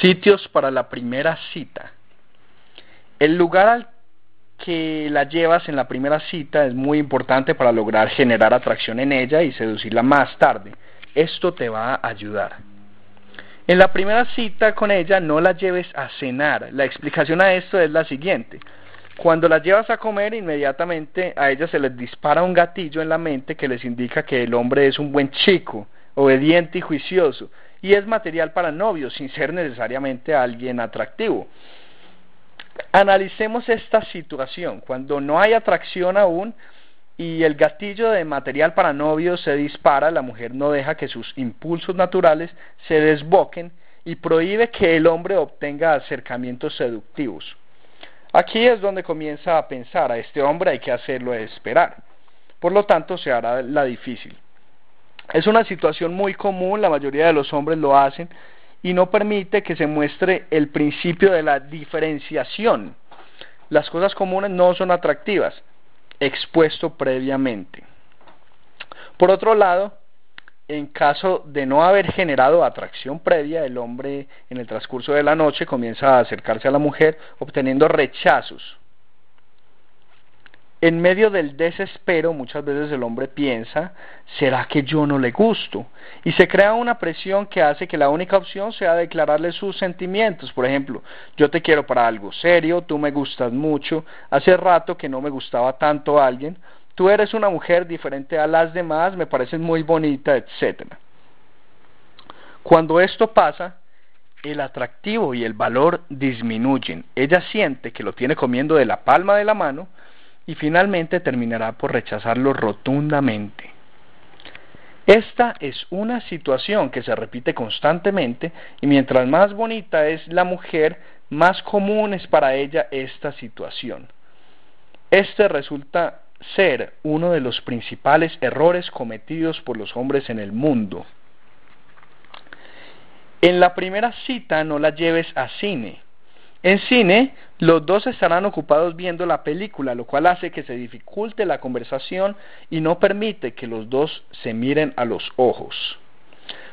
Sitios para la primera cita. El lugar al que la llevas en la primera cita es muy importante para lograr generar atracción en ella y seducirla más tarde. Esto te va a ayudar. En la primera cita con ella no la lleves a cenar. La explicación a esto es la siguiente. Cuando la llevas a comer, inmediatamente a ella se les dispara un gatillo en la mente que les indica que el hombre es un buen chico, obediente y juicioso, y es material para novios, sin ser necesariamente alguien atractivo. Analicemos esta situación. Cuando no hay atracción aún y el gatillo de material para novios se dispara, la mujer no deja que sus impulsos naturales se desboquen y prohíbe que el hombre obtenga acercamientos seductivos. Aquí es donde comienza a pensar, a este hombre hay que hacerlo esperar. Por lo tanto, se hará la difícil. Es una situación muy común, la mayoría de los hombres lo hacen y no permite que se muestre el principio de la diferenciación. Las cosas comunes no son atractivas, expuesto previamente. Por otro lado, en caso de no haber generado atracción previa, el hombre en el transcurso de la noche comienza a acercarse a la mujer obteniendo rechazos en medio del desespero muchas veces el hombre piensa, ¿será que yo no le gusto? Y se crea una presión que hace que la única opción sea declararle sus sentimientos. Por ejemplo, yo te quiero para algo serio, tú me gustas mucho, hace rato que no me gustaba tanto alguien, tú eres una mujer diferente a las demás, me pareces muy bonita, etc. Cuando esto pasa, el atractivo y el valor disminuyen. Ella siente que lo tiene comiendo de la palma de la mano, y finalmente terminará por rechazarlo rotundamente. Esta es una situación que se repite constantemente y mientras más bonita es la mujer, más común es para ella esta situación. Este resulta ser uno de los principales errores cometidos por los hombres en el mundo. En la primera cita no la lleves a cine, en cine, los dos estarán ocupados viendo la película, lo cual hace que se dificulte la conversación y no permite que los dos se miren a los ojos.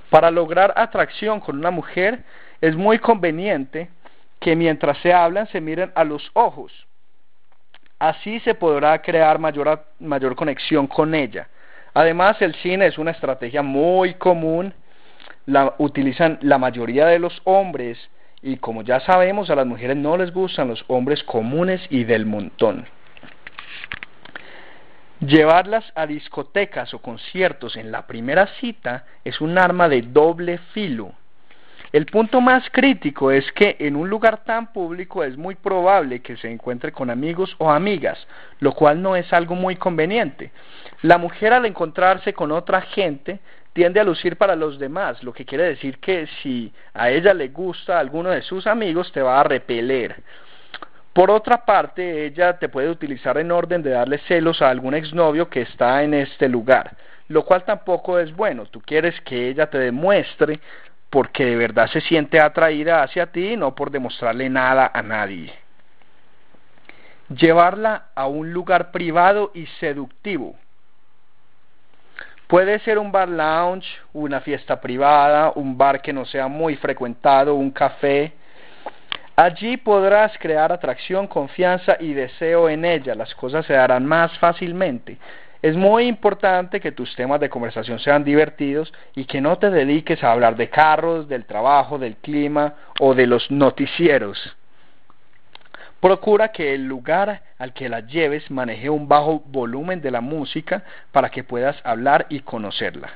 Para lograr atracción con una mujer es muy conveniente que mientras se hablan se miren a los ojos. Así se podrá crear mayor, mayor conexión con ella. Además, el cine es una estrategia muy común, la utilizan la mayoría de los hombres y como ya sabemos, a las mujeres no les gustan los hombres comunes y del montón. Llevarlas a discotecas o conciertos en la primera cita es un arma de doble filo. El punto más crítico es que en un lugar tan público es muy probable que se encuentre con amigos o amigas, lo cual no es algo muy conveniente. La mujer al encontrarse con otra gente tiende a lucir para los demás, lo que quiere decir que si a ella le gusta alguno de sus amigos, te va a repeler. Por otra parte, ella te puede utilizar en orden de darle celos a algún exnovio que está en este lugar, lo cual tampoco es bueno. Tú quieres que ella te demuestre porque de verdad se siente atraída hacia ti, no por demostrarle nada a nadie. Llevarla a un lugar privado y seductivo. Puede ser un bar lounge, una fiesta privada, un bar que no sea muy frecuentado, un café. Allí podrás crear atracción, confianza y deseo en ella. Las cosas se darán más fácilmente. Es muy importante que tus temas de conversación sean divertidos y que no te dediques a hablar de carros, del trabajo, del clima o de los noticieros. Procura que el lugar al que la lleves maneje un bajo volumen de la música para que puedas hablar y conocerla.